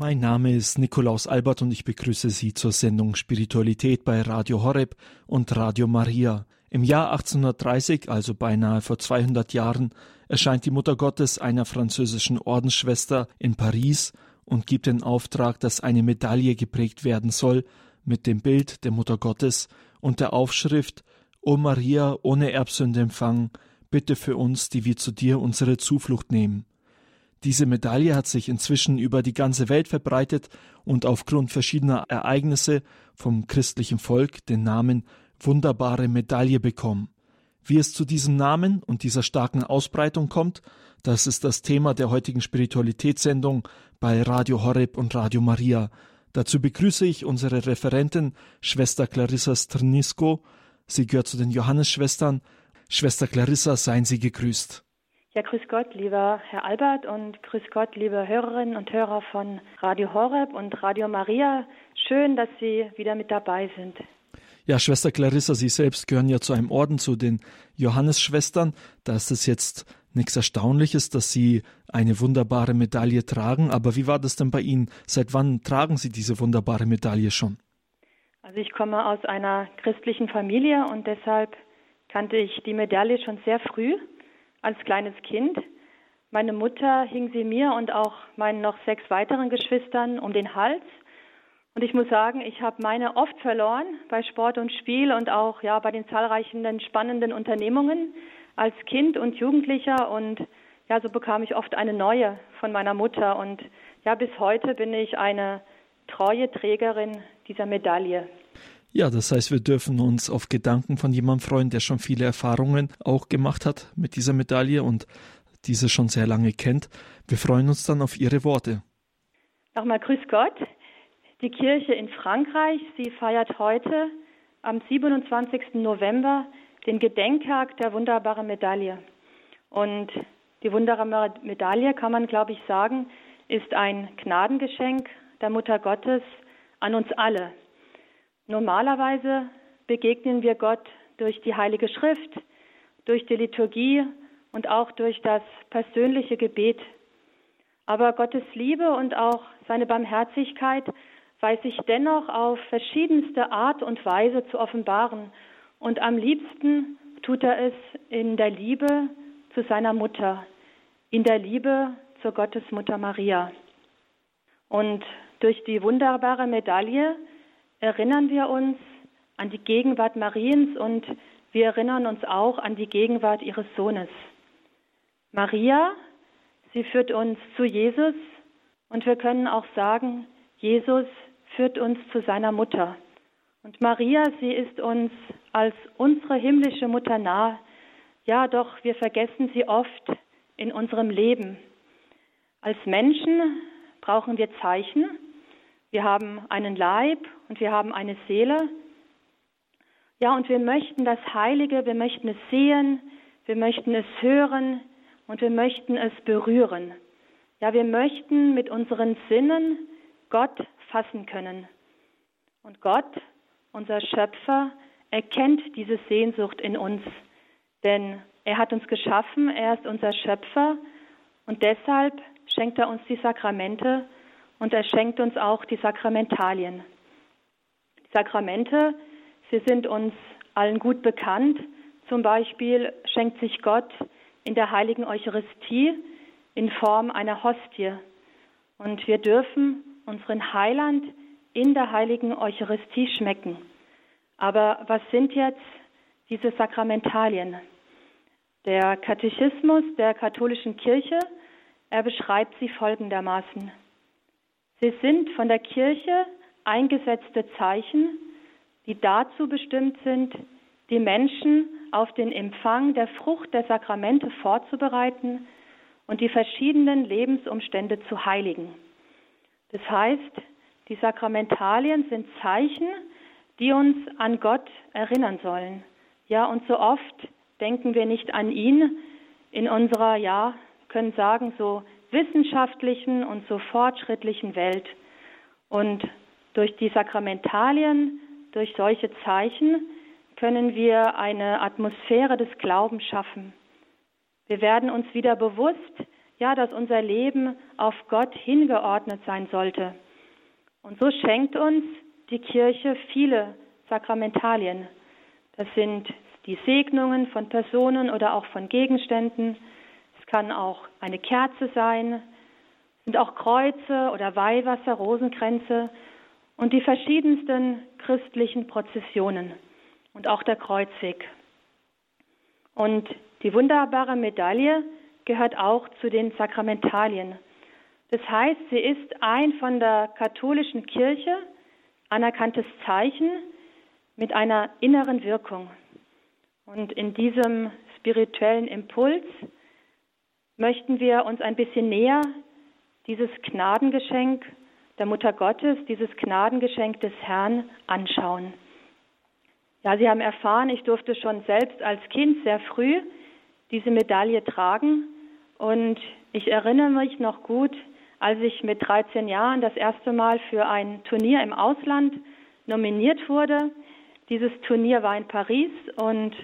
Mein Name ist Nikolaus Albert und ich begrüße Sie zur Sendung Spiritualität bei Radio Horeb und Radio Maria. Im Jahr 1830, also beinahe vor 200 Jahren, erscheint die Mutter Gottes einer französischen Ordensschwester in Paris und gibt den Auftrag, dass eine Medaille geprägt werden soll mit dem Bild der Mutter Gottes und der Aufschrift O Maria ohne Erbsünde empfangen, bitte für uns, die wir zu dir unsere Zuflucht nehmen. Diese Medaille hat sich inzwischen über die ganze Welt verbreitet und aufgrund verschiedener Ereignisse vom christlichen Volk den Namen Wunderbare Medaille bekommen. Wie es zu diesem Namen und dieser starken Ausbreitung kommt, das ist das Thema der heutigen Spiritualitätssendung bei Radio Horeb und Radio Maria. Dazu begrüße ich unsere Referentin Schwester Clarissa Strnisko. Sie gehört zu den Johannesschwestern. Schwester Clarissa, seien Sie gegrüßt. Ja, grüß Gott, lieber Herr Albert und grüß Gott, liebe Hörerinnen und Hörer von Radio Horeb und Radio Maria. Schön, dass Sie wieder mit dabei sind. Ja, Schwester Clarissa, Sie selbst gehören ja zu einem Orden, zu den Johannesschwestern. Da ist es jetzt nichts Erstaunliches, dass Sie eine wunderbare Medaille tragen. Aber wie war das denn bei Ihnen? Seit wann tragen Sie diese wunderbare Medaille schon? Also ich komme aus einer christlichen Familie und deshalb kannte ich die Medaille schon sehr früh als kleines Kind. Meine Mutter hing sie mir und auch meinen noch sechs weiteren Geschwistern um den Hals. Und ich muss sagen, ich habe meine oft verloren bei Sport und Spiel und auch ja bei den zahlreichen spannenden Unternehmungen als Kind und Jugendlicher. Und ja, so bekam ich oft eine neue von meiner Mutter. Und ja, bis heute bin ich eine treue Trägerin dieser Medaille. Ja, das heißt, wir dürfen uns auf Gedanken von jemandem freuen, der schon viele Erfahrungen auch gemacht hat mit dieser Medaille und diese schon sehr lange kennt. Wir freuen uns dann auf Ihre Worte. Nochmal Grüß Gott. Die Kirche in Frankreich, sie feiert heute am 27. November den Gedenktag der wunderbaren Medaille. Und die wunderbare Medaille, kann man glaube ich sagen, ist ein Gnadengeschenk der Mutter Gottes an uns alle. Normalerweise begegnen wir Gott durch die Heilige Schrift, durch die Liturgie und auch durch das persönliche Gebet. Aber Gottes Liebe und auch seine Barmherzigkeit weiß sich dennoch auf verschiedenste Art und Weise zu offenbaren. Und am liebsten tut er es in der Liebe zu seiner Mutter, in der Liebe zur Gottesmutter Maria. Und durch die wunderbare Medaille erinnern wir uns an die Gegenwart Mariens und wir erinnern uns auch an die Gegenwart ihres Sohnes. Maria, sie führt uns zu Jesus und wir können auch sagen, Jesus führt uns zu seiner Mutter. Und Maria, sie ist uns als unsere himmlische Mutter nah. Ja, doch wir vergessen sie oft in unserem Leben. Als Menschen brauchen wir Zeichen, wir haben einen Leib und wir haben eine Seele. Ja, und wir möchten das Heilige, wir möchten es sehen, wir möchten es hören und wir möchten es berühren. Ja, wir möchten mit unseren Sinnen Gott fassen können. Und Gott, unser Schöpfer, erkennt diese Sehnsucht in uns, denn er hat uns geschaffen, er ist unser Schöpfer und deshalb schenkt er uns die Sakramente und er schenkt uns auch die Sakramentalien. Die Sakramente, sie sind uns allen gut bekannt. Zum Beispiel schenkt sich Gott in der heiligen Eucharistie in Form einer Hostie. Und wir dürfen unseren Heiland in der heiligen Eucharistie schmecken. Aber was sind jetzt diese Sakramentalien? Der Katechismus der katholischen Kirche, er beschreibt sie folgendermaßen. Sie sind von der Kirche eingesetzte Zeichen, die dazu bestimmt sind, die Menschen auf den Empfang der Frucht der Sakramente vorzubereiten und die verschiedenen Lebensumstände zu heiligen. Das heißt, die Sakramentalien sind Zeichen, die uns an Gott erinnern sollen. Ja, und so oft denken wir nicht an ihn in unserer, ja, können sagen, so wissenschaftlichen und so fortschrittlichen Welt. Und durch die Sakramentalien, durch solche Zeichen können wir eine Atmosphäre des Glaubens schaffen. Wir werden uns wieder bewusst, ja, dass unser Leben auf Gott hingeordnet sein sollte. Und so schenkt uns die Kirche viele Sakramentalien. Das sind die Segnungen von Personen oder auch von Gegenständen. Kann auch eine Kerze sein, sind auch Kreuze oder Weihwasser, Rosenkränze und die verschiedensten christlichen Prozessionen und auch der Kreuzweg. Und die wunderbare Medaille gehört auch zu den Sakramentalien. Das heißt, sie ist ein von der katholischen Kirche anerkanntes Zeichen mit einer inneren Wirkung. Und in diesem spirituellen Impuls möchten wir uns ein bisschen näher dieses Gnadengeschenk der Mutter Gottes, dieses Gnadengeschenk des Herrn anschauen. Ja, Sie haben erfahren, ich durfte schon selbst als Kind sehr früh diese Medaille tragen und ich erinnere mich noch gut, als ich mit 13 Jahren das erste Mal für ein Turnier im Ausland nominiert wurde. Dieses Turnier war in Paris und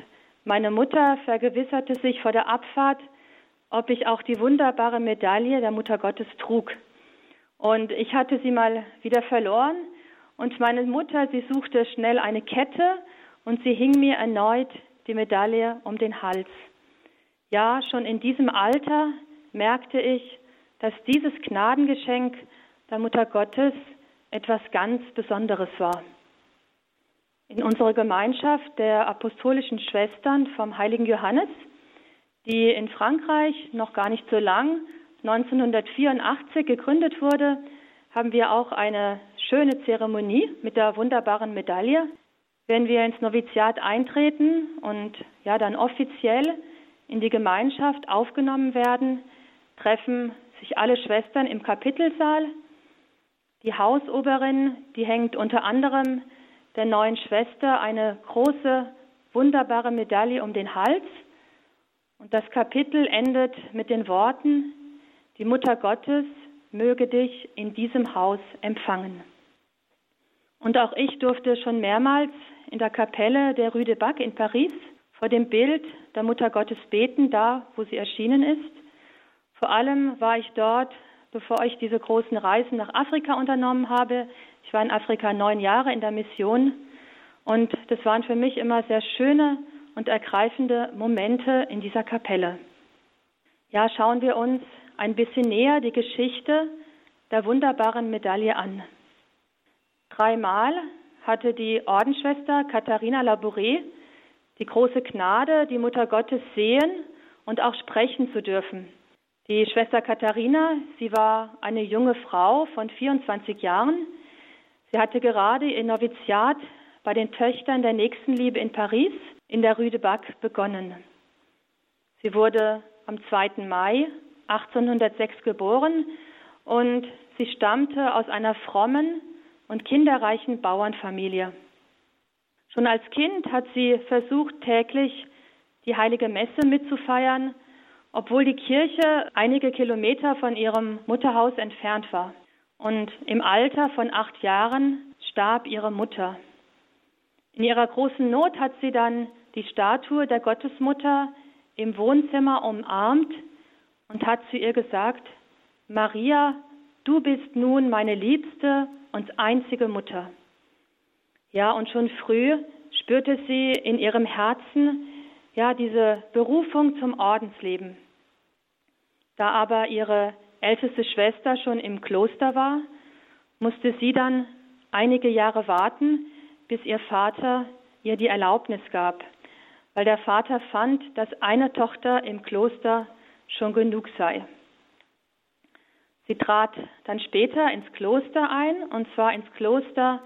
meine Mutter vergewisserte sich vor der Abfahrt, ob ich auch die wunderbare Medaille der Mutter Gottes trug. Und ich hatte sie mal wieder verloren und meine Mutter, sie suchte schnell eine Kette und sie hing mir erneut die Medaille um den Hals. Ja, schon in diesem Alter merkte ich, dass dieses Gnadengeschenk der Mutter Gottes etwas ganz Besonderes war. In unserer Gemeinschaft der apostolischen Schwestern vom heiligen Johannes, die in Frankreich noch gar nicht so lang, 1984 gegründet wurde, haben wir auch eine schöne Zeremonie mit der wunderbaren Medaille. Wenn wir ins Noviziat eintreten und ja dann offiziell in die Gemeinschaft aufgenommen werden, treffen sich alle Schwestern im Kapitelsaal. Die Hausoberin, die hängt unter anderem der neuen Schwester eine große, wunderbare Medaille um den Hals. Und das Kapitel endet mit den Worten, die Mutter Gottes möge dich in diesem Haus empfangen. Und auch ich durfte schon mehrmals in der Kapelle der Rue de Bac in Paris vor dem Bild der Mutter Gottes beten, da wo sie erschienen ist. Vor allem war ich dort, bevor ich diese großen Reisen nach Afrika unternommen habe. Ich war in Afrika neun Jahre in der Mission und das waren für mich immer sehr schöne und ergreifende Momente in dieser Kapelle. Ja, schauen wir uns ein bisschen näher die Geschichte der wunderbaren Medaille an. Dreimal hatte die Ordensschwester Katharina Labouré die große Gnade, die Mutter Gottes sehen und auch sprechen zu dürfen. Die Schwester Katharina, sie war eine junge Frau von 24 Jahren. Sie hatte gerade ihr Noviziat bei den Töchtern der Nächstenliebe in Paris in der Rue de Bac begonnen. Sie wurde am 2. Mai 1806 geboren und sie stammte aus einer frommen und kinderreichen Bauernfamilie. Schon als Kind hat sie versucht, täglich die heilige Messe mitzufeiern obwohl die Kirche einige Kilometer von ihrem Mutterhaus entfernt war. Und im Alter von acht Jahren starb ihre Mutter. In ihrer großen Not hat sie dann die Statue der Gottesmutter im Wohnzimmer umarmt und hat zu ihr gesagt, Maria, du bist nun meine liebste und einzige Mutter. Ja, und schon früh spürte sie in ihrem Herzen ja diese Berufung zum Ordensleben. Da aber ihre älteste Schwester schon im Kloster war, musste sie dann einige Jahre warten, bis ihr Vater ihr die Erlaubnis gab, weil der Vater fand, dass eine Tochter im Kloster schon genug sei. Sie trat dann später ins Kloster ein, und zwar ins Kloster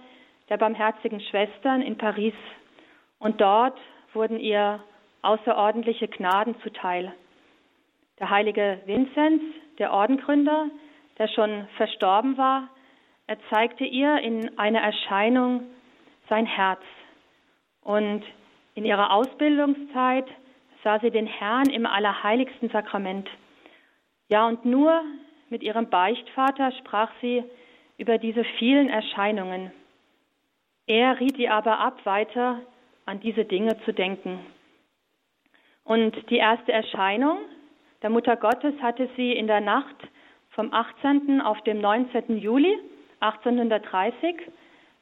der Barmherzigen Schwestern in Paris. Und dort wurden ihr außerordentliche Gnaden zuteil. Der heilige Vinzenz, der Ordengründer, der schon verstorben war, er zeigte ihr in einer Erscheinung sein Herz. Und in ihrer Ausbildungszeit sah sie den Herrn im allerheiligsten Sakrament. Ja, und nur mit ihrem Beichtvater sprach sie über diese vielen Erscheinungen. Er riet ihr aber ab, weiter an diese Dinge zu denken. Und die erste Erscheinung, der Mutter Gottes hatte sie in der Nacht vom 18. auf dem 19. Juli 1830,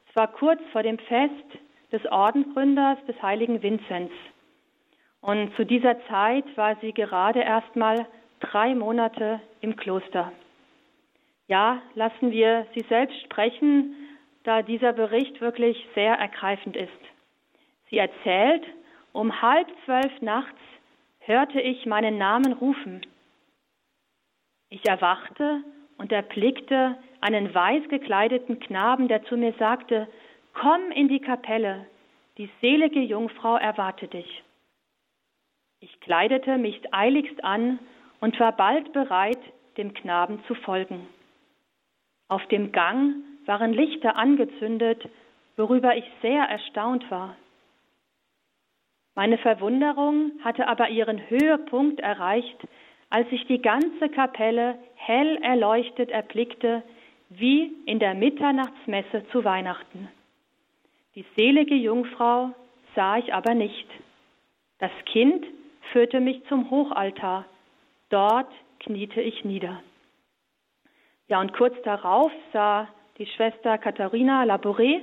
es war kurz vor dem Fest des Ordensgründers des heiligen Vinzenz. Und zu dieser Zeit war sie gerade erst mal drei Monate im Kloster. Ja, lassen wir sie selbst sprechen, da dieser Bericht wirklich sehr ergreifend ist. Sie erzählt, um halb zwölf nachts hörte ich meinen Namen rufen. Ich erwachte und erblickte einen weiß gekleideten Knaben, der zu mir sagte, Komm in die Kapelle, die selige Jungfrau erwartet dich. Ich kleidete mich eiligst an und war bald bereit, dem Knaben zu folgen. Auf dem Gang waren Lichter angezündet, worüber ich sehr erstaunt war. Meine Verwunderung hatte aber ihren Höhepunkt erreicht, als ich die ganze Kapelle hell erleuchtet erblickte, wie in der Mitternachtsmesse zu Weihnachten. Die selige Jungfrau sah ich aber nicht. Das Kind führte mich zum Hochaltar. Dort kniete ich nieder. Ja, und kurz darauf sah die Schwester Katharina Labouré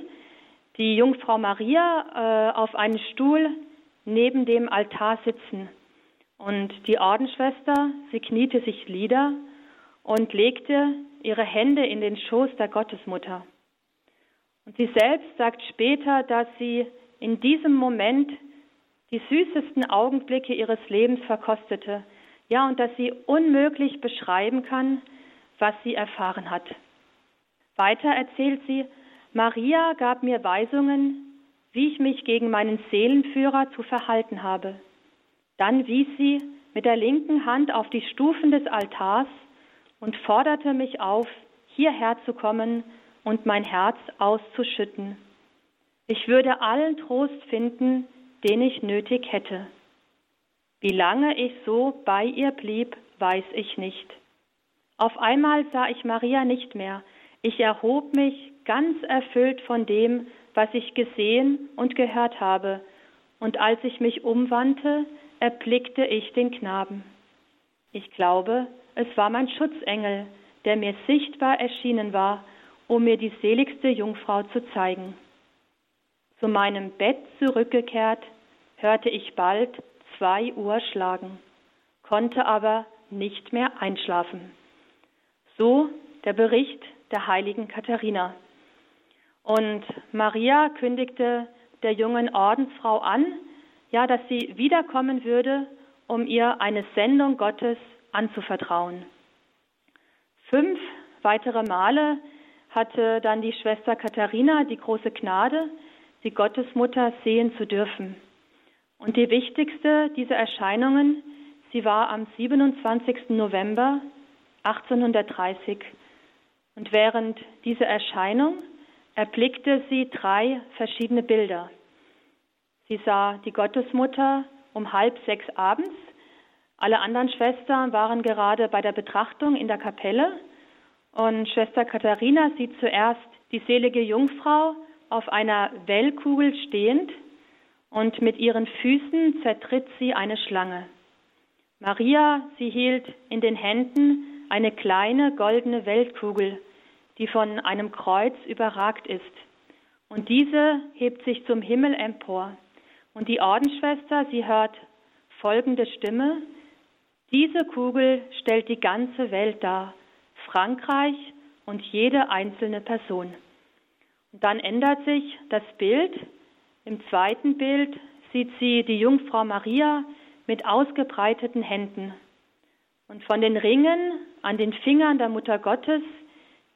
die Jungfrau Maria äh, auf einen Stuhl neben dem Altar sitzen. Und die Ordensschwester, sie kniete sich nieder und legte ihre Hände in den Schoß der Gottesmutter. Und sie selbst sagt später, dass sie in diesem Moment die süßesten Augenblicke ihres Lebens verkostete. Ja, und dass sie unmöglich beschreiben kann, was sie erfahren hat. Weiter erzählt sie, Maria gab mir Weisungen, wie ich mich gegen meinen Seelenführer zu verhalten habe. Dann wies sie mit der linken Hand auf die Stufen des Altars und forderte mich auf, hierher zu kommen und mein Herz auszuschütten. Ich würde allen Trost finden, den ich nötig hätte. Wie lange ich so bei ihr blieb, weiß ich nicht. Auf einmal sah ich Maria nicht mehr. Ich erhob mich ganz erfüllt von dem, was ich gesehen und gehört habe, und als ich mich umwandte, erblickte ich den Knaben. Ich glaube, es war mein Schutzengel, der mir sichtbar erschienen war, um mir die seligste Jungfrau zu zeigen. Zu meinem Bett zurückgekehrt, hörte ich bald zwei Uhr schlagen, konnte aber nicht mehr einschlafen. So der Bericht der heiligen Katharina. Und Maria kündigte der jungen Ordensfrau an, ja, dass sie wiederkommen würde, um ihr eine Sendung Gottes anzuvertrauen. Fünf weitere Male hatte dann die Schwester Katharina die große Gnade, die Gottesmutter sehen zu dürfen. Und die wichtigste dieser Erscheinungen, sie war am 27. November 1830. Und während dieser Erscheinung erblickte sie drei verschiedene Bilder. Sie sah die Gottesmutter um halb sechs abends. Alle anderen Schwestern waren gerade bei der Betrachtung in der Kapelle. Und Schwester Katharina sieht zuerst die selige Jungfrau auf einer Wellkugel stehend und mit ihren Füßen zertritt sie eine Schlange. Maria, sie hielt in den Händen eine kleine goldene Weltkugel, die von einem Kreuz überragt ist. Und diese hebt sich zum Himmel empor. Und die Ordensschwester, sie hört folgende Stimme. Diese Kugel stellt die ganze Welt dar, Frankreich und jede einzelne Person. Und dann ändert sich das Bild. Im zweiten Bild sieht sie die Jungfrau Maria mit ausgebreiteten Händen. Und von den Ringen an den Fingern der Mutter Gottes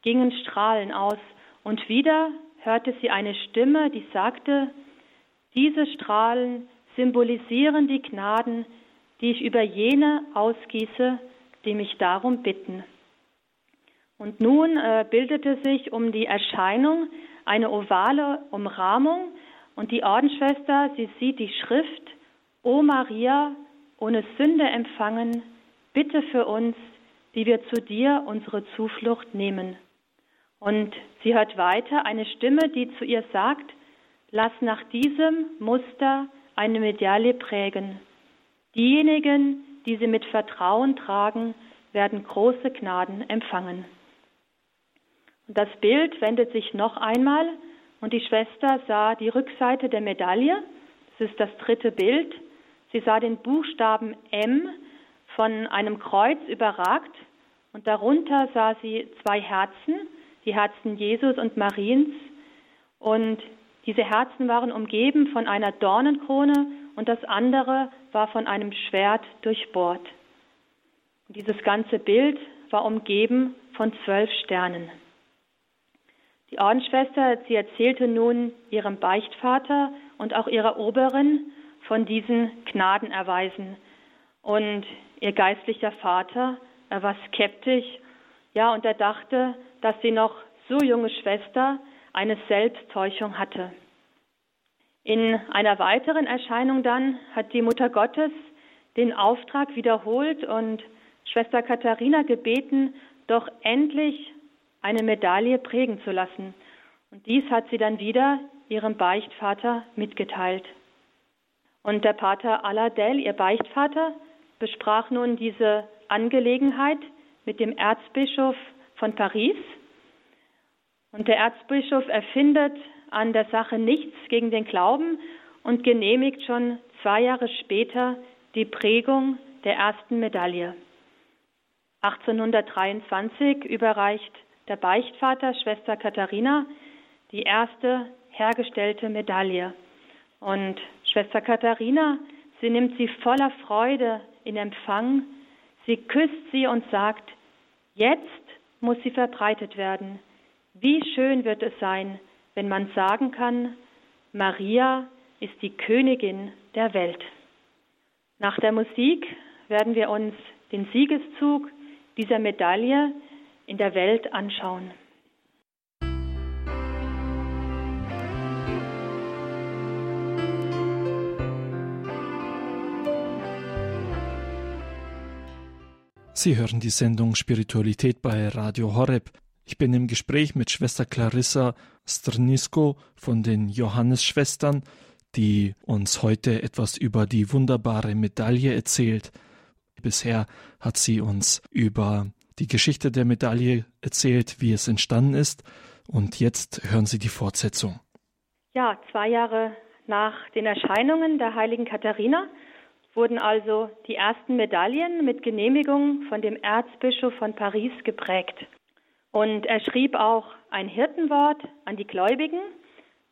gingen Strahlen aus, und wieder hörte sie eine Stimme, die sagte, diese Strahlen symbolisieren die Gnaden, die ich über jene ausgieße, die mich darum bitten. Und nun äh, bildete sich um die Erscheinung eine ovale Umrahmung und die Ordensschwester, sie sieht die Schrift, O Maria, ohne Sünde empfangen, bitte für uns, die wir zu dir unsere Zuflucht nehmen. Und sie hört weiter eine Stimme, die zu ihr sagt, lass nach diesem Muster eine Medaille prägen. Diejenigen, die sie mit Vertrauen tragen, werden große Gnaden empfangen. Und das Bild wendet sich noch einmal und die Schwester sah die Rückseite der Medaille. Das ist das dritte Bild. Sie sah den Buchstaben M von einem Kreuz überragt und darunter sah sie zwei Herzen, die Herzen Jesus und Mariens. Und diese Herzen waren umgeben von einer Dornenkrone und das andere war von einem Schwert durchbohrt. Und dieses ganze Bild war umgeben von zwölf Sternen. Die Ordensschwester, sie erzählte nun ihrem Beichtvater und auch ihrer Oberin von diesen Gnadenerweisen. Und ihr geistlicher Vater, er war skeptisch, ja, und er dachte, dass die noch so junge Schwester eine Selbsttäuschung hatte. In einer weiteren Erscheinung dann hat die Mutter Gottes den Auftrag wiederholt und Schwester Katharina gebeten, doch endlich eine Medaille prägen zu lassen. Und dies hat sie dann wieder ihrem Beichtvater mitgeteilt. Und der Pater Aladel, ihr Beichtvater, besprach nun diese Angelegenheit mit dem Erzbischof von Paris. Und der Erzbischof erfindet an der Sache nichts gegen den Glauben und genehmigt schon zwei Jahre später die Prägung der ersten Medaille. 1823 überreicht der Beichtvater Schwester Katharina die erste hergestellte Medaille. Und Schwester Katharina, sie nimmt sie voller Freude in Empfang, sie küsst sie und sagt, jetzt muss sie verbreitet werden. Wie schön wird es sein, wenn man sagen kann, Maria ist die Königin der Welt. Nach der Musik werden wir uns den Siegeszug dieser Medaille in der Welt anschauen. Sie hören die Sendung Spiritualität bei Radio Horeb. Ich bin im Gespräch mit Schwester Clarissa Strnisko von den Johannesschwestern, die uns heute etwas über die wunderbare Medaille erzählt. Bisher hat sie uns über die Geschichte der Medaille erzählt, wie es entstanden ist. Und jetzt hören Sie die Fortsetzung. Ja, zwei Jahre nach den Erscheinungen der heiligen Katharina wurden also die ersten Medaillen mit Genehmigung von dem Erzbischof von Paris geprägt. Und er schrieb auch ein Hirtenwort an die Gläubigen.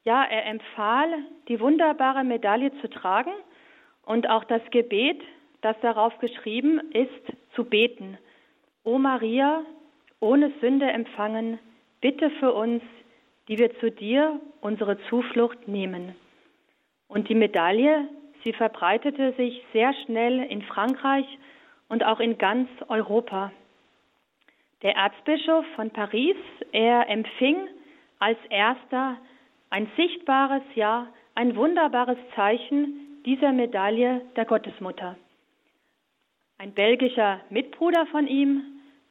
Ja, er empfahl, die wunderbare Medaille zu tragen und auch das Gebet, das darauf geschrieben ist, zu beten. O Maria, ohne Sünde empfangen, bitte für uns, die wir zu dir unsere Zuflucht nehmen. Und die Medaille Sie verbreitete sich sehr schnell in Frankreich und auch in ganz Europa. Der Erzbischof von Paris, er empfing als erster ein sichtbares, ja, ein wunderbares Zeichen dieser Medaille der Gottesmutter. Ein belgischer Mitbruder von ihm,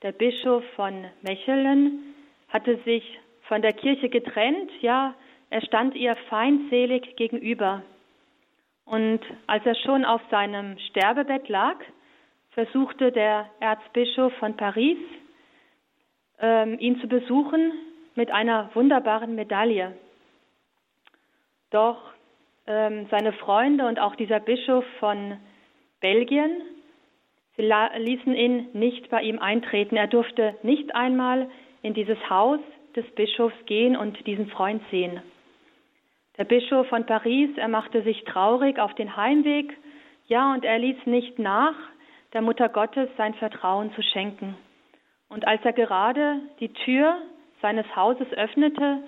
der Bischof von Mechelen, hatte sich von der Kirche getrennt, ja, er stand ihr feindselig gegenüber. Und als er schon auf seinem Sterbebett lag, versuchte der Erzbischof von Paris, ähm, ihn zu besuchen mit einer wunderbaren Medaille. Doch ähm, seine Freunde und auch dieser Bischof von Belgien, sie ließen ihn nicht bei ihm eintreten. Er durfte nicht einmal in dieses Haus des Bischofs gehen und diesen Freund sehen. Der Bischof von Paris, er machte sich traurig auf den Heimweg, ja, und er ließ nicht nach, der Mutter Gottes sein Vertrauen zu schenken. Und als er gerade die Tür seines Hauses öffnete,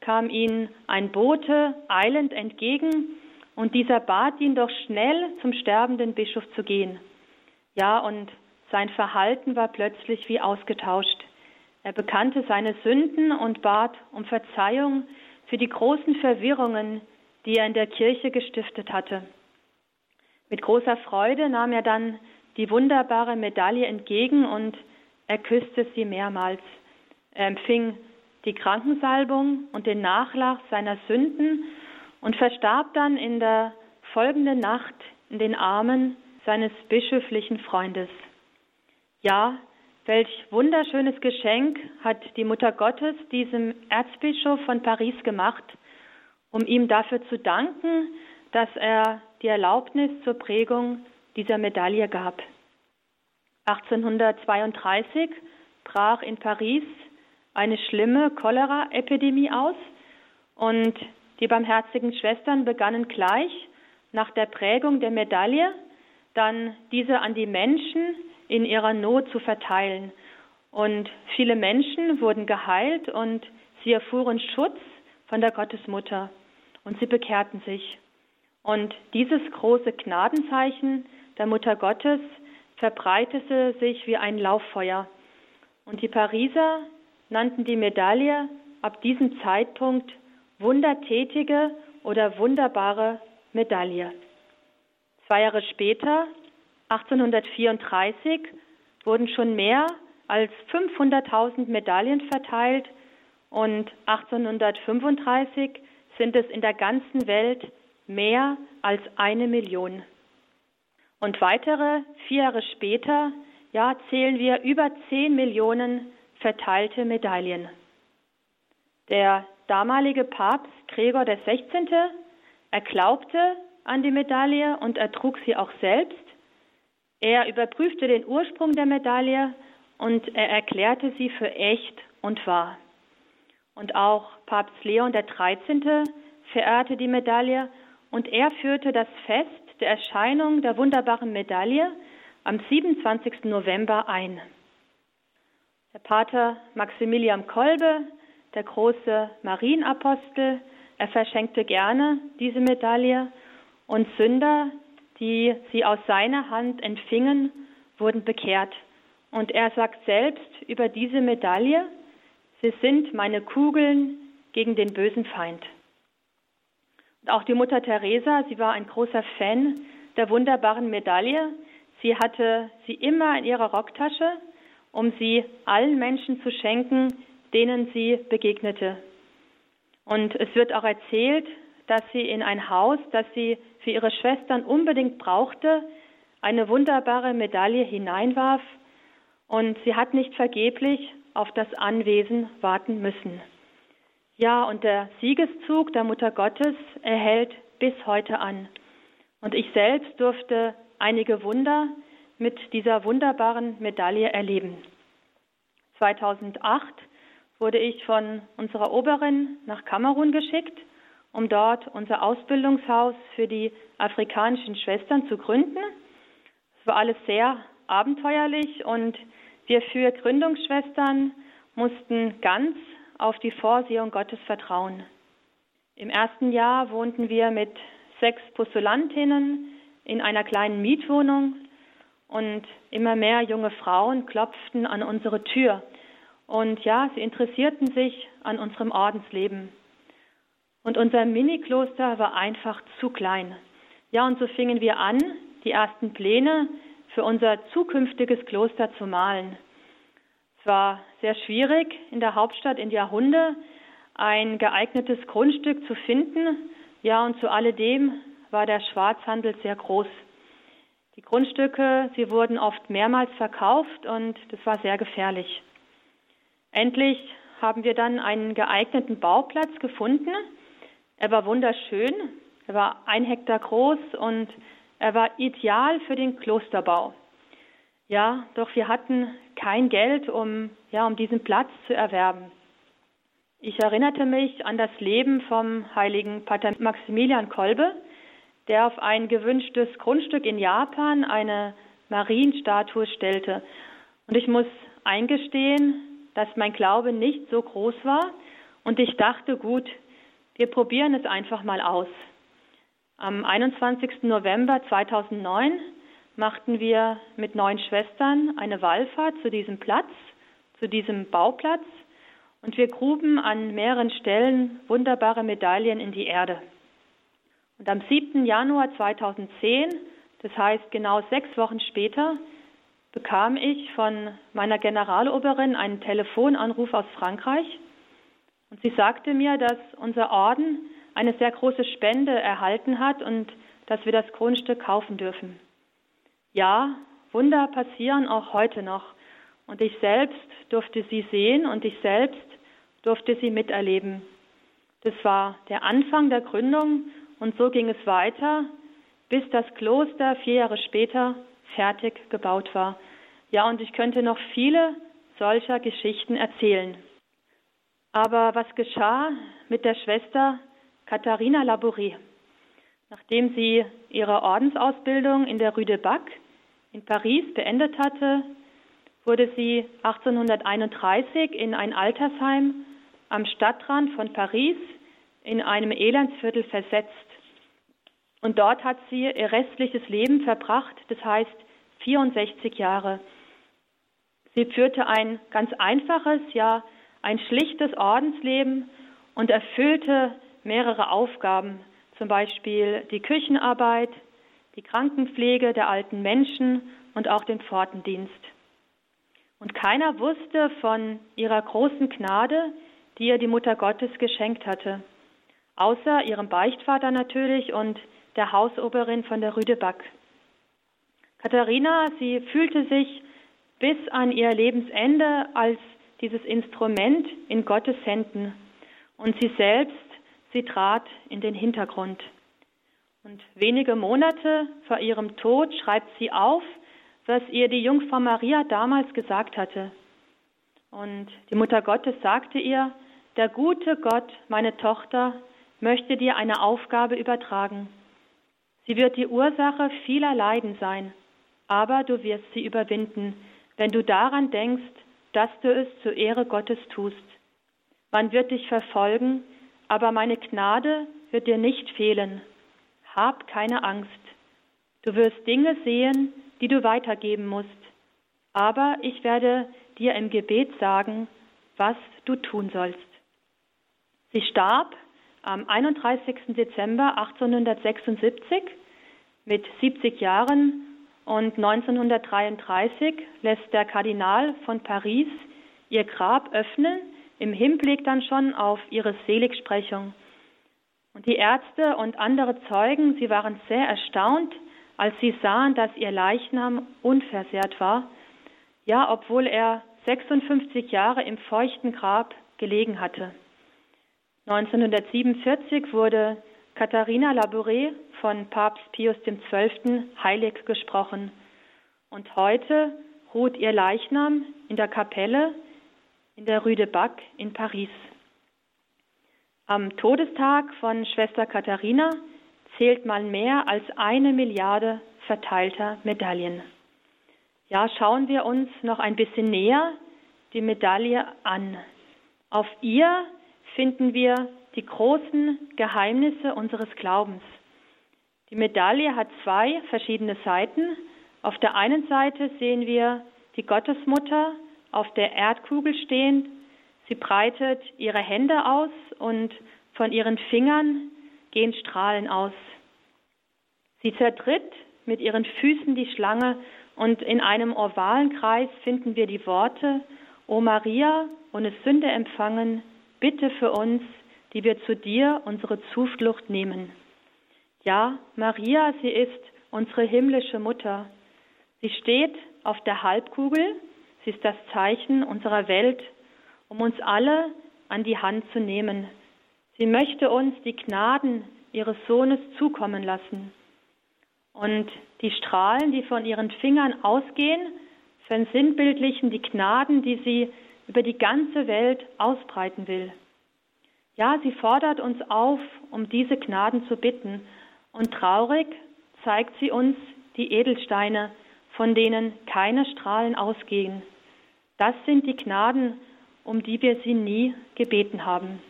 kam ihm ein Bote eilend entgegen, und dieser bat ihn doch schnell zum sterbenden Bischof zu gehen. Ja, und sein Verhalten war plötzlich wie ausgetauscht. Er bekannte seine Sünden und bat um Verzeihung für die großen Verwirrungen, die er in der Kirche gestiftet hatte. Mit großer Freude nahm er dann die wunderbare Medaille entgegen und er küsste sie mehrmals. Er empfing die Krankensalbung und den Nachlass seiner Sünden und verstarb dann in der folgenden Nacht in den Armen seines bischöflichen Freundes. Ja, welch wunderschönes Geschenk hat die Mutter Gottes diesem Erzbischof von Paris gemacht, um ihm dafür zu danken, dass er die Erlaubnis zur Prägung dieser Medaille gab. 1832 brach in Paris eine schlimme Cholera-Epidemie aus und die barmherzigen Schwestern begannen gleich nach der Prägung der Medaille dann diese an die Menschen in ihrer Not zu verteilen. Und viele Menschen wurden geheilt und sie erfuhren Schutz von der Gottesmutter und sie bekehrten sich. Und dieses große Gnadenzeichen der Mutter Gottes verbreitete sich wie ein Lauffeuer. Und die Pariser nannten die Medaille ab diesem Zeitpunkt wundertätige oder wunderbare Medaille. Zwei Jahre später, 1834, wurden schon mehr als 500.000 Medaillen verteilt und 1835 sind es in der ganzen Welt mehr als eine Million. Und weitere vier Jahre später, ja, zählen wir über 10 Millionen verteilte Medaillen. Der damalige Papst Gregor XVI. Er glaubte an die Medaille und er trug sie auch selbst. Er überprüfte den Ursprung der Medaille und er erklärte sie für echt und wahr. Und auch Papst Leon XIII. verehrte die Medaille und er führte das Fest der Erscheinung der wunderbaren Medaille am 27. November ein. Der Pater Maximilian Kolbe, der große Marienapostel, er verschenkte gerne diese Medaille und Sünder, die sie aus seiner Hand empfingen, wurden bekehrt. Und er sagt selbst über diese Medaille, sie sind meine Kugeln gegen den bösen Feind. Auch die Mutter Teresa, sie war ein großer Fan der wunderbaren Medaille. Sie hatte sie immer in ihrer Rocktasche, um sie allen Menschen zu schenken, denen sie begegnete. Und es wird auch erzählt, dass sie in ein Haus, das sie für ihre Schwestern unbedingt brauchte, eine wunderbare Medaille hineinwarf und sie hat nicht vergeblich auf das Anwesen warten müssen. Ja, und der Siegeszug der Mutter Gottes erhält bis heute an. Und ich selbst durfte einige Wunder mit dieser wunderbaren Medaille erleben. 2008 wurde ich von unserer Oberin nach Kamerun geschickt um dort unser Ausbildungshaus für die afrikanischen Schwestern zu gründen. Es war alles sehr abenteuerlich und wir für Gründungsschwestern mussten ganz auf die Vorsehung Gottes vertrauen. Im ersten Jahr wohnten wir mit sechs Postulantinnen in einer kleinen Mietwohnung und immer mehr junge Frauen klopften an unsere Tür. Und ja, sie interessierten sich an unserem Ordensleben. Und unser Mini-Kloster war einfach zu klein. Ja, und so fingen wir an, die ersten Pläne für unser zukünftiges Kloster zu malen. Es war sehr schwierig, in der Hauptstadt in Jahrhunde ein geeignetes Grundstück zu finden. Ja, und zu alledem war der Schwarzhandel sehr groß. Die Grundstücke, sie wurden oft mehrmals verkauft und das war sehr gefährlich. Endlich haben wir dann einen geeigneten Bauplatz gefunden er war wunderschön, er war ein Hektar groß und er war ideal für den Klosterbau. Ja, doch wir hatten kein Geld, um, ja, um diesen Platz zu erwerben. Ich erinnerte mich an das Leben vom heiligen Pater Maximilian Kolbe, der auf ein gewünschtes Grundstück in Japan eine Marienstatue stellte. Und ich muss eingestehen, dass mein Glaube nicht so groß war und ich dachte, gut, wir probieren es einfach mal aus. Am 21. November 2009 machten wir mit neun Schwestern eine Wallfahrt zu diesem Platz, zu diesem Bauplatz und wir gruben an mehreren Stellen wunderbare Medaillen in die Erde. Und am 7. Januar 2010, das heißt genau sechs Wochen später, bekam ich von meiner Generaloberin einen Telefonanruf aus Frankreich und sie sagte mir, dass unser Orden eine sehr große Spende erhalten hat und dass wir das Grundstück kaufen dürfen. Ja, Wunder passieren auch heute noch. Und ich selbst durfte sie sehen und ich selbst durfte sie miterleben. Das war der Anfang der Gründung und so ging es weiter, bis das Kloster vier Jahre später fertig gebaut war. Ja, und ich könnte noch viele solcher Geschichten erzählen. Aber was geschah mit der Schwester Katharina Labouré? Nachdem sie ihre Ordensausbildung in der Rue de Bac in Paris beendet hatte, wurde sie 1831 in ein Altersheim am Stadtrand von Paris in einem Elendsviertel versetzt. Und dort hat sie ihr restliches Leben verbracht, das heißt 64 Jahre. Sie führte ein ganz einfaches, ja ein schlichtes Ordensleben und erfüllte mehrere Aufgaben, zum Beispiel die Küchenarbeit, die Krankenpflege der alten Menschen und auch den Pfortendienst. Und keiner wusste von ihrer großen Gnade, die ihr die Mutter Gottes geschenkt hatte, außer ihrem Beichtvater natürlich und der Hausoberin von der Rüdeback. Katharina, sie fühlte sich bis an ihr Lebensende als dieses Instrument in Gottes Händen und sie selbst, sie trat in den Hintergrund. Und wenige Monate vor ihrem Tod schreibt sie auf, was ihr die Jungfrau Maria damals gesagt hatte. Und die Mutter Gottes sagte ihr, der gute Gott, meine Tochter, möchte dir eine Aufgabe übertragen. Sie wird die Ursache vieler Leiden sein, aber du wirst sie überwinden, wenn du daran denkst, dass du es zur Ehre Gottes tust. Man wird dich verfolgen, aber meine Gnade wird dir nicht fehlen. Hab keine Angst. Du wirst Dinge sehen, die du weitergeben musst. Aber ich werde dir im Gebet sagen, was du tun sollst. Sie starb am 31. Dezember 1876 mit 70 Jahren und 1933 lässt der Kardinal von Paris ihr Grab öffnen, im Hinblick dann schon auf ihre Seligsprechung. Und die Ärzte und andere Zeugen, sie waren sehr erstaunt, als sie sahen, dass ihr Leichnam unversehrt war, ja, obwohl er 56 Jahre im feuchten Grab gelegen hatte. 1947 wurde Katharina Labouré von Papst Pius XII. heilig gesprochen. Und heute ruht ihr Leichnam in der Kapelle in der Rue de Bac in Paris. Am Todestag von Schwester Katharina zählt man mehr als eine Milliarde verteilter Medaillen. Ja, schauen wir uns noch ein bisschen näher die Medaille an. Auf ihr finden wir die großen Geheimnisse unseres Glaubens. Die Medaille hat zwei verschiedene Seiten. Auf der einen Seite sehen wir die Gottesmutter auf der Erdkugel stehend. Sie breitet ihre Hände aus und von ihren Fingern gehen Strahlen aus. Sie zertritt mit ihren Füßen die Schlange und in einem ovalen Kreis finden wir die Worte, O Maria, ohne Sünde empfangen, bitte für uns, die wir zu dir unsere Zuflucht nehmen. Ja, Maria, sie ist unsere himmlische Mutter. Sie steht auf der Halbkugel, sie ist das Zeichen unserer Welt, um uns alle an die Hand zu nehmen. Sie möchte uns die Gnaden ihres Sohnes zukommen lassen. Und die Strahlen, die von ihren Fingern ausgehen, versinnbildlichen die Gnaden, die sie über die ganze Welt ausbreiten will. Ja, sie fordert uns auf, um diese Gnaden zu bitten. Und traurig zeigt sie uns die Edelsteine, von denen keine Strahlen ausgehen. Das sind die Gnaden, um die wir sie nie gebeten haben.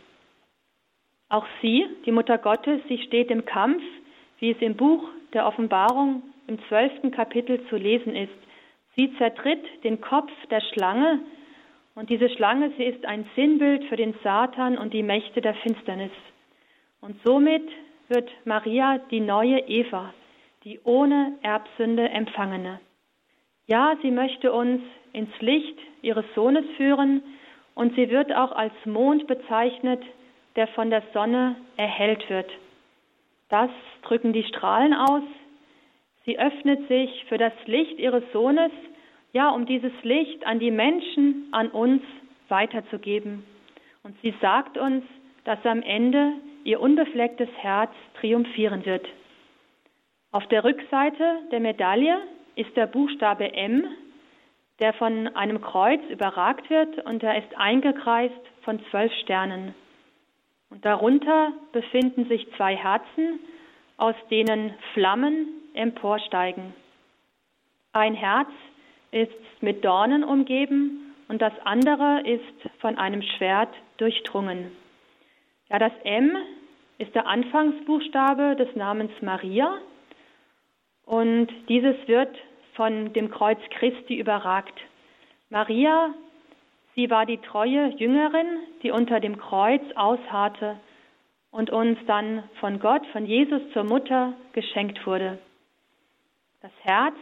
Auch sie, die Mutter Gottes, sie steht im Kampf, wie es im Buch der Offenbarung im zwölften Kapitel zu lesen ist. Sie zertritt den Kopf der Schlange, und diese Schlange, sie ist ein Sinnbild für den Satan und die Mächte der Finsternis. Und somit wird Maria die neue Eva, die ohne Erbsünde empfangene. Ja, sie möchte uns ins Licht ihres Sohnes führen und sie wird auch als Mond bezeichnet, der von der Sonne erhellt wird. Das drücken die Strahlen aus. Sie öffnet sich für das Licht ihres Sohnes, ja, um dieses Licht an die Menschen, an uns weiterzugeben. Und sie sagt uns, dass am Ende ihr unbeflecktes Herz triumphieren wird. Auf der Rückseite der Medaille ist der Buchstabe M, der von einem Kreuz überragt wird und er ist eingekreist von zwölf Sternen. Und darunter befinden sich zwei Herzen, aus denen Flammen emporsteigen. Ein Herz ist mit Dornen umgeben und das andere ist von einem Schwert durchdrungen. Ja, das M ist der Anfangsbuchstabe des Namens Maria und dieses wird von dem Kreuz Christi überragt. Maria, sie war die treue Jüngerin, die unter dem Kreuz ausharrte und uns dann von Gott, von Jesus zur Mutter geschenkt wurde. Das Herz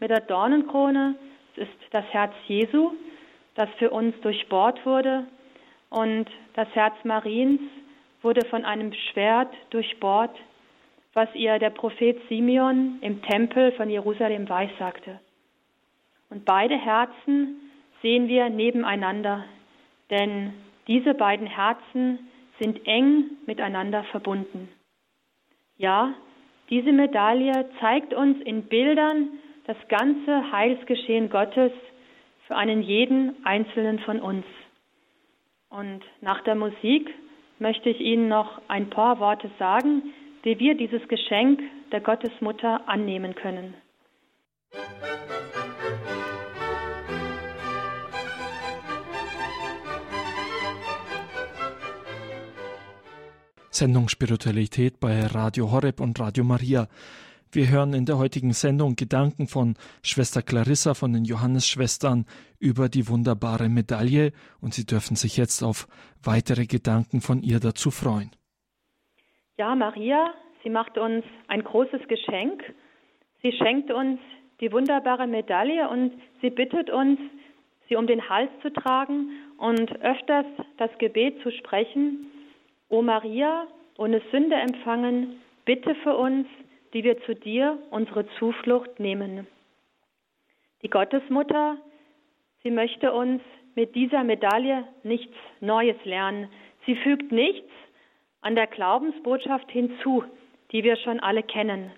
mit der Dornenkrone ist das Herz Jesu, das für uns durchbohrt wurde und das Herz Mariens wurde von einem Schwert durchbohrt was ihr der Prophet Simeon im Tempel von Jerusalem weissagte. Und beide Herzen sehen wir nebeneinander, denn diese beiden Herzen sind eng miteinander verbunden. Ja, diese Medaille zeigt uns in Bildern das ganze Heilsgeschehen Gottes für einen jeden einzelnen von uns. Und nach der Musik möchte ich Ihnen noch ein paar Worte sagen, wie wir dieses Geschenk der Gottesmutter annehmen können. Sendung Spiritualität bei Radio Horeb und Radio Maria. Wir hören in der heutigen Sendung Gedanken von Schwester Clarissa von den Johannesschwestern über die wunderbare Medaille und Sie dürfen sich jetzt auf weitere Gedanken von ihr dazu freuen. Ja, Maria, sie macht uns ein großes Geschenk. Sie schenkt uns die wunderbare Medaille und sie bittet uns, sie um den Hals zu tragen und öfters das Gebet zu sprechen. O Maria, ohne Sünde empfangen, bitte für uns, die wir zu dir unsere Zuflucht nehmen. Die Gottesmutter, sie möchte uns mit dieser Medaille nichts Neues lernen. Sie fügt nichts an der Glaubensbotschaft hinzu, die wir schon alle kennen.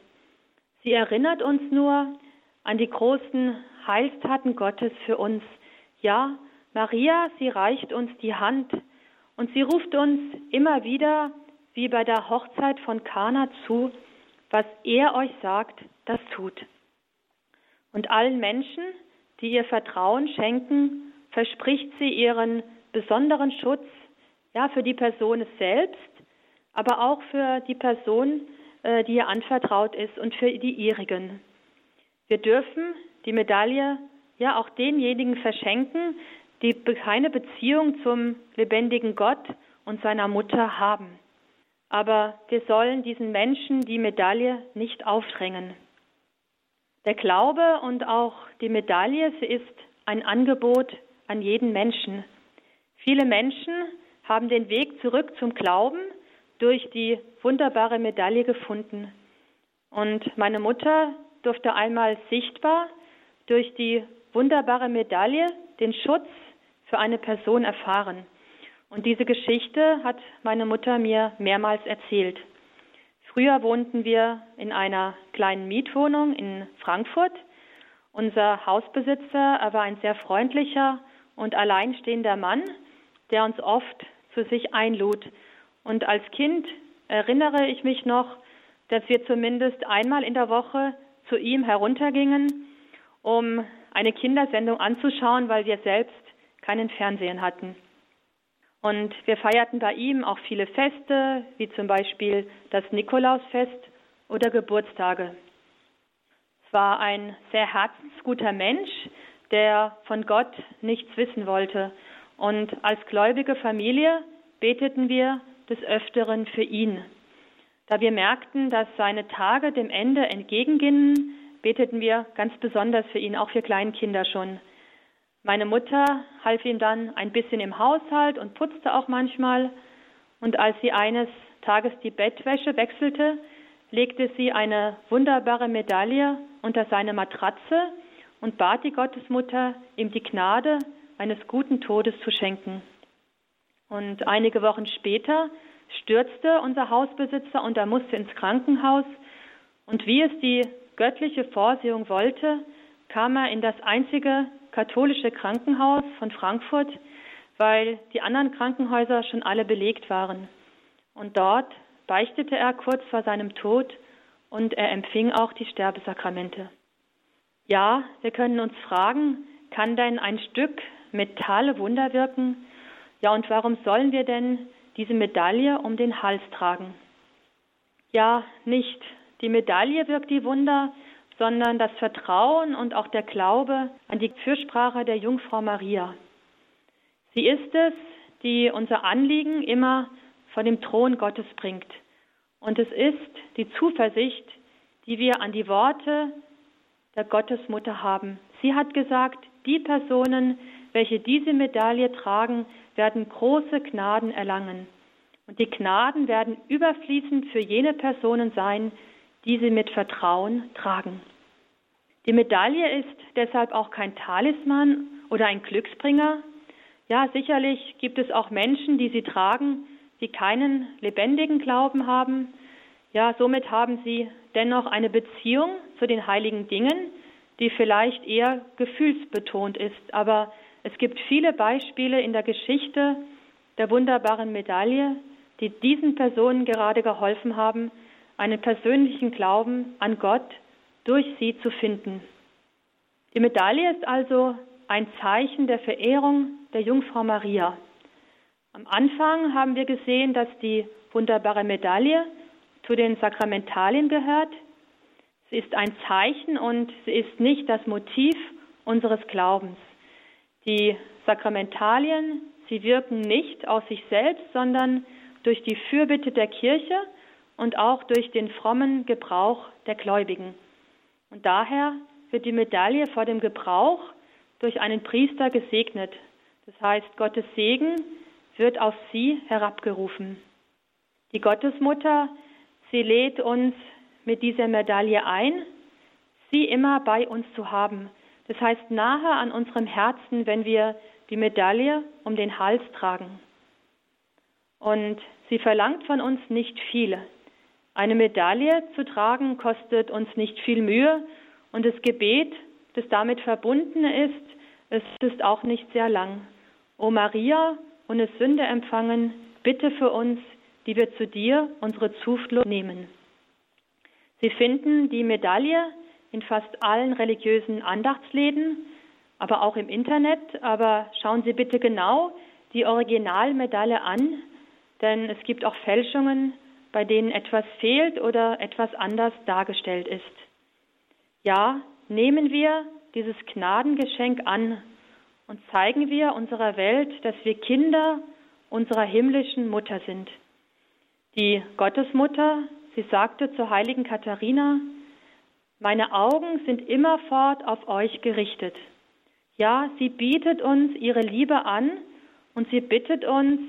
Sie erinnert uns nur an die großen Heilstaten Gottes für uns. Ja, Maria, sie reicht uns die Hand und sie ruft uns immer wieder, wie bei der Hochzeit von Kana zu, was er euch sagt, das tut. Und allen Menschen, die ihr Vertrauen schenken, verspricht sie ihren besonderen Schutz, ja, für die Person selbst, aber auch für die Person, äh, die ihr anvertraut ist und für die ihrigen. Wir dürfen die Medaille ja auch denjenigen verschenken, die keine Beziehung zum lebendigen Gott und seiner Mutter haben. Aber wir sollen diesen Menschen die Medaille nicht aufdrängen. Der Glaube und auch die Medaille, sie ist ein Angebot an jeden Menschen. Viele Menschen haben den Weg zurück zum Glauben durch die wunderbare Medaille gefunden. Und meine Mutter durfte einmal sichtbar durch die wunderbare Medaille den Schutz für eine Person erfahren. Und diese Geschichte hat meine Mutter mir mehrmals erzählt. Früher wohnten wir in einer kleinen Mietwohnung in Frankfurt. Unser Hausbesitzer, er war ein sehr freundlicher und alleinstehender Mann, der uns oft zu sich einlud und als Kind erinnere ich mich noch, dass wir zumindest einmal in der Woche zu ihm heruntergingen, um eine Kindersendung anzuschauen, weil wir selbst keinen Fernsehen hatten. Und wir feierten bei ihm auch viele Feste, wie zum Beispiel das Nikolausfest oder Geburtstage. Es war ein sehr herzensguter Mensch, der von Gott nichts wissen wollte. Und als gläubige Familie beteten wir des Öfteren für ihn. Da wir merkten, dass seine Tage dem Ende entgegengingen, beteten wir ganz besonders für ihn, auch für Kleinkinder schon. Meine Mutter half ihm dann ein bisschen im Haushalt und putzte auch manchmal. Und als sie eines Tages die Bettwäsche wechselte, legte sie eine wunderbare Medaille unter seine Matratze und bat die Gottesmutter, ihm die Gnade eines guten Todes zu schenken. Und einige Wochen später stürzte unser Hausbesitzer und er musste ins Krankenhaus. Und wie es die göttliche Vorsehung wollte, kam er in das einzige katholische Krankenhaus von Frankfurt, weil die anderen Krankenhäuser schon alle belegt waren. Und dort beichtete er kurz vor seinem Tod und er empfing auch die Sterbesakramente. Ja, wir können uns fragen, kann denn ein Stück Metall Wunder wirken? Ja, und warum sollen wir denn diese Medaille um den Hals tragen? Ja, nicht die Medaille wirkt die Wunder, sondern das Vertrauen und auch der Glaube an die Fürsprache der Jungfrau Maria. Sie ist es, die unser Anliegen immer vor dem Thron Gottes bringt. Und es ist die Zuversicht, die wir an die Worte der Gottesmutter haben. Sie hat gesagt, die Personen, welche diese Medaille tragen, werden große Gnaden erlangen. Und die Gnaden werden überfließend für jene Personen sein, die sie mit Vertrauen tragen. Die Medaille ist deshalb auch kein Talisman oder ein Glücksbringer. Ja, sicherlich gibt es auch Menschen, die sie tragen, die keinen lebendigen Glauben haben. Ja, somit haben sie dennoch eine Beziehung zu den heiligen Dingen, die vielleicht eher gefühlsbetont ist. Aber es gibt viele Beispiele in der Geschichte der wunderbaren Medaille, die diesen Personen gerade geholfen haben, einen persönlichen Glauben an Gott durch sie zu finden. Die Medaille ist also ein Zeichen der Verehrung der Jungfrau Maria. Am Anfang haben wir gesehen, dass die wunderbare Medaille zu den Sakramentalien gehört. Sie ist ein Zeichen und sie ist nicht das Motiv unseres Glaubens. Die Sakramentalien, sie wirken nicht aus sich selbst, sondern durch die Fürbitte der Kirche und auch durch den frommen Gebrauch der Gläubigen. Und daher wird die Medaille vor dem Gebrauch durch einen Priester gesegnet. Das heißt, Gottes Segen wird auf sie herabgerufen. Die Gottesmutter, sie lädt uns mit dieser Medaille ein, sie immer bei uns zu haben. Das heißt, nahe an unserem Herzen, wenn wir die Medaille um den Hals tragen. Und sie verlangt von uns nicht viel. Eine Medaille zu tragen kostet uns nicht viel Mühe und das Gebet, das damit verbunden ist, es ist auch nicht sehr lang. O Maria, ohne Sünde empfangen, bitte für uns, die wir zu dir unsere Zuflucht nehmen. Sie finden die Medaille in fast allen religiösen Andachtsläden, aber auch im Internet. Aber schauen Sie bitte genau die Originalmedaille an, denn es gibt auch Fälschungen bei denen etwas fehlt oder etwas anders dargestellt ist. Ja, nehmen wir dieses Gnadengeschenk an und zeigen wir unserer Welt, dass wir Kinder unserer himmlischen Mutter sind. Die Gottesmutter, sie sagte zur heiligen Katharina, meine Augen sind immerfort auf euch gerichtet. Ja, sie bietet uns ihre Liebe an und sie bittet uns,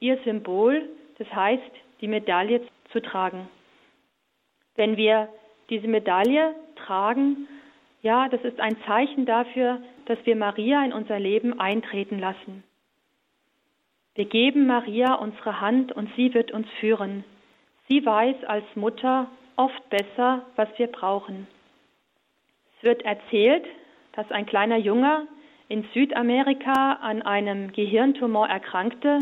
ihr Symbol, das heißt die Medaille zu tragen. Wenn wir diese Medaille tragen, ja, das ist ein Zeichen dafür, dass wir Maria in unser Leben eintreten lassen. Wir geben Maria unsere Hand und sie wird uns führen. Sie weiß als Mutter oft besser, was wir brauchen. Es wird erzählt, dass ein kleiner Junge in Südamerika an einem Gehirntumor erkrankte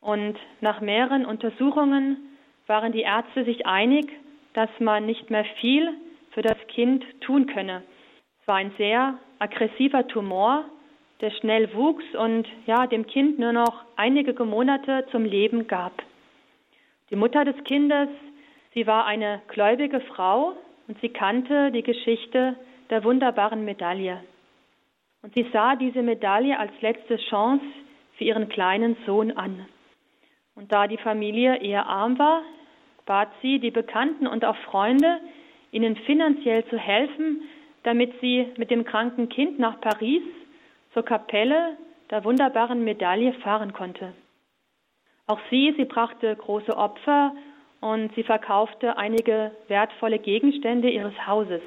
und nach mehreren Untersuchungen waren die Ärzte sich einig, dass man nicht mehr viel für das Kind tun könne. Es war ein sehr aggressiver Tumor, der schnell wuchs und ja, dem Kind nur noch einige Monate zum Leben gab. Die Mutter des Kindes, sie war eine gläubige Frau und sie kannte die Geschichte der wunderbaren Medaille. Und sie sah diese Medaille als letzte Chance für ihren kleinen Sohn an. Und da die Familie eher arm war, bat sie die Bekannten und auch Freunde, ihnen finanziell zu helfen, damit sie mit dem kranken Kind nach Paris zur Kapelle der wunderbaren Medaille fahren konnte. Auch sie, sie brachte große Opfer und sie verkaufte einige wertvolle Gegenstände ihres Hauses.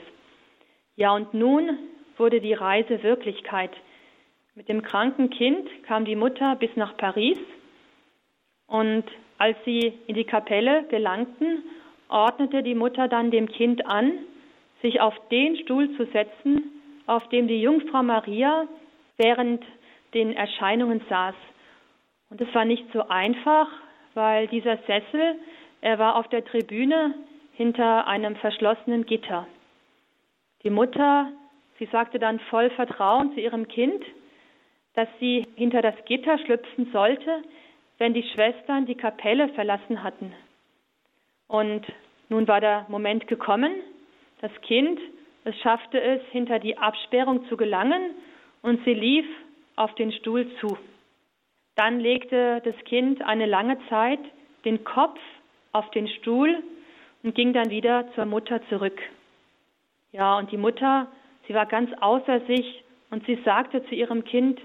Ja, und nun wurde die Reise Wirklichkeit. Mit dem kranken Kind kam die Mutter bis nach Paris und als sie in die Kapelle gelangten, ordnete die Mutter dann dem Kind an, sich auf den Stuhl zu setzen, auf dem die Jungfrau Maria während den Erscheinungen saß. Und es war nicht so einfach, weil dieser Sessel, er war auf der Tribüne hinter einem verschlossenen Gitter. Die Mutter, sie sagte dann voll Vertrauen zu ihrem Kind, dass sie hinter das Gitter schlüpfen sollte, wenn die Schwestern die Kapelle verlassen hatten. Und nun war der Moment gekommen. Das Kind, es schaffte es, hinter die Absperrung zu gelangen und sie lief auf den Stuhl zu. Dann legte das Kind eine lange Zeit den Kopf auf den Stuhl und ging dann wieder zur Mutter zurück. Ja, und die Mutter, sie war ganz außer sich und sie sagte zu ihrem Kind,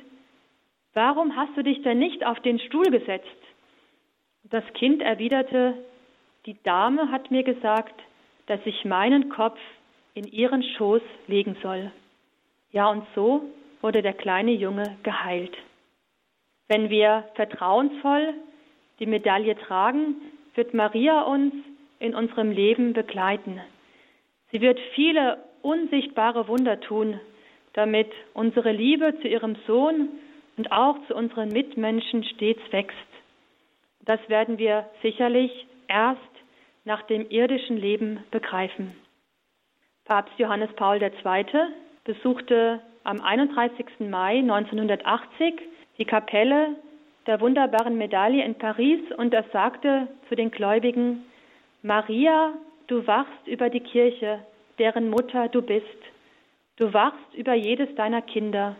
warum hast du dich denn nicht auf den Stuhl gesetzt? Das Kind erwiderte, die Dame hat mir gesagt, dass ich meinen Kopf in ihren Schoß legen soll. Ja, und so wurde der kleine Junge geheilt. Wenn wir vertrauensvoll die Medaille tragen, wird Maria uns in unserem Leben begleiten. Sie wird viele unsichtbare Wunder tun, damit unsere Liebe zu ihrem Sohn und auch zu unseren Mitmenschen stets wächst. Das werden wir sicherlich erst nach dem irdischen Leben begreifen. Papst Johannes Paul II. besuchte am 31. Mai 1980 die Kapelle der wunderbaren Medaille in Paris und er sagte zu den Gläubigen, Maria, du wachst über die Kirche, deren Mutter du bist. Du wachst über jedes deiner Kinder.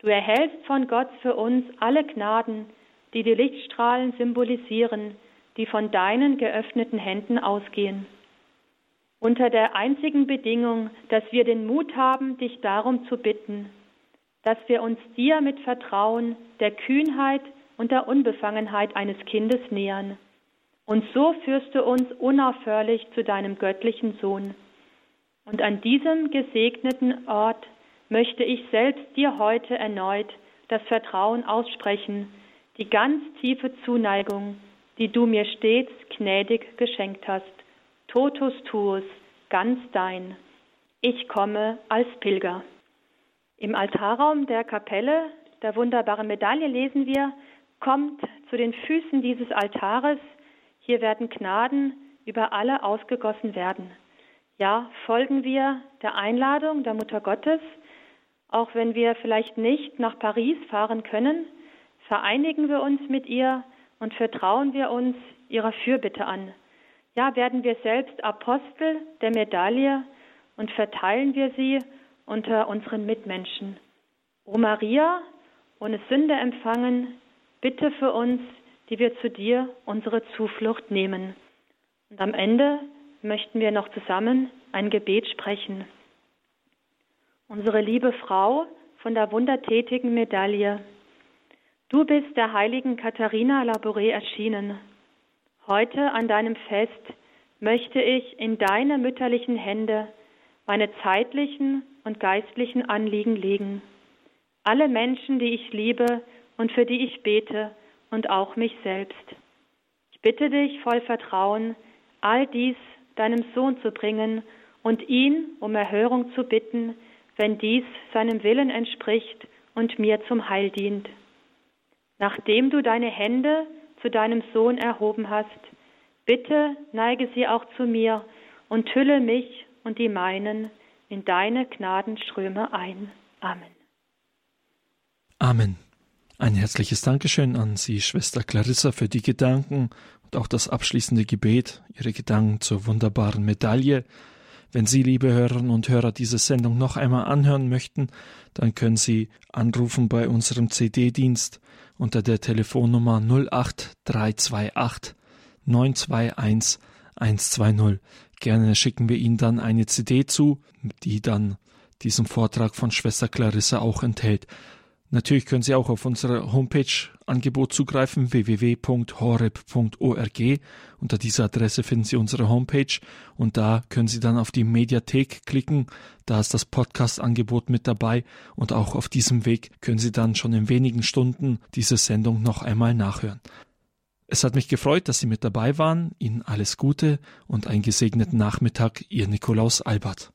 Du erhältst von Gott für uns alle Gnaden, die die Lichtstrahlen symbolisieren, die von deinen geöffneten Händen ausgehen. Unter der einzigen Bedingung, dass wir den Mut haben, dich darum zu bitten, dass wir uns dir mit Vertrauen, der Kühnheit und der Unbefangenheit eines Kindes nähern. Und so führst du uns unaufhörlich zu deinem göttlichen Sohn. Und an diesem gesegneten Ort möchte ich selbst dir heute erneut das Vertrauen aussprechen, die ganz tiefe Zuneigung, die du mir stets gnädig geschenkt hast. Totus tuus, ganz dein. Ich komme als Pilger. Im Altarraum der Kapelle der wunderbaren Medaille lesen wir, kommt zu den Füßen dieses Altares, hier werden Gnaden über alle ausgegossen werden. Ja, folgen wir der Einladung der Mutter Gottes, auch wenn wir vielleicht nicht nach Paris fahren können, vereinigen wir uns mit ihr und vertrauen wir uns ihrer Fürbitte an. Ja, werden wir selbst Apostel der Medaille und verteilen wir sie unter unseren Mitmenschen. O Maria, ohne Sünde empfangen, bitte für uns, die wir zu dir unsere Zuflucht nehmen. Und am Ende möchten wir noch zusammen ein Gebet sprechen. Unsere liebe Frau von der wundertätigen Medaille, du bist der heiligen Katharina Labouré erschienen. Heute an deinem Fest möchte ich in deine mütterlichen Hände meine zeitlichen und geistlichen Anliegen legen. Alle Menschen, die ich liebe und für die ich bete und auch mich selbst. Ich bitte dich voll Vertrauen, all dies deinem Sohn zu bringen und ihn um Erhörung zu bitten, wenn dies seinem Willen entspricht und mir zum Heil dient. Nachdem du deine Hände zu deinem Sohn erhoben hast, bitte neige sie auch zu mir und hülle mich und die meinen in deine Gnadenströme ein. Amen. Amen. Ein herzliches Dankeschön an Sie, Schwester Clarissa, für die Gedanken und auch das abschließende Gebet, Ihre Gedanken zur wunderbaren Medaille. Wenn Sie, liebe Hörerinnen und Hörer, diese Sendung noch einmal anhören möchten, dann können Sie anrufen bei unserem CD-Dienst unter der Telefonnummer 08328 921 120. Gerne schicken wir Ihnen dann eine CD zu, die dann diesen Vortrag von Schwester Clarissa auch enthält. Natürlich können Sie auch auf unserer Homepage Podcast-Angebot zugreifen, www.horeb.org. Unter dieser Adresse finden Sie unsere Homepage und da können Sie dann auf die Mediathek klicken. Da ist das Podcast-Angebot mit dabei und auch auf diesem Weg können Sie dann schon in wenigen Stunden diese Sendung noch einmal nachhören. Es hat mich gefreut, dass Sie mit dabei waren. Ihnen alles Gute und einen gesegneten Nachmittag, Ihr Nikolaus Albert.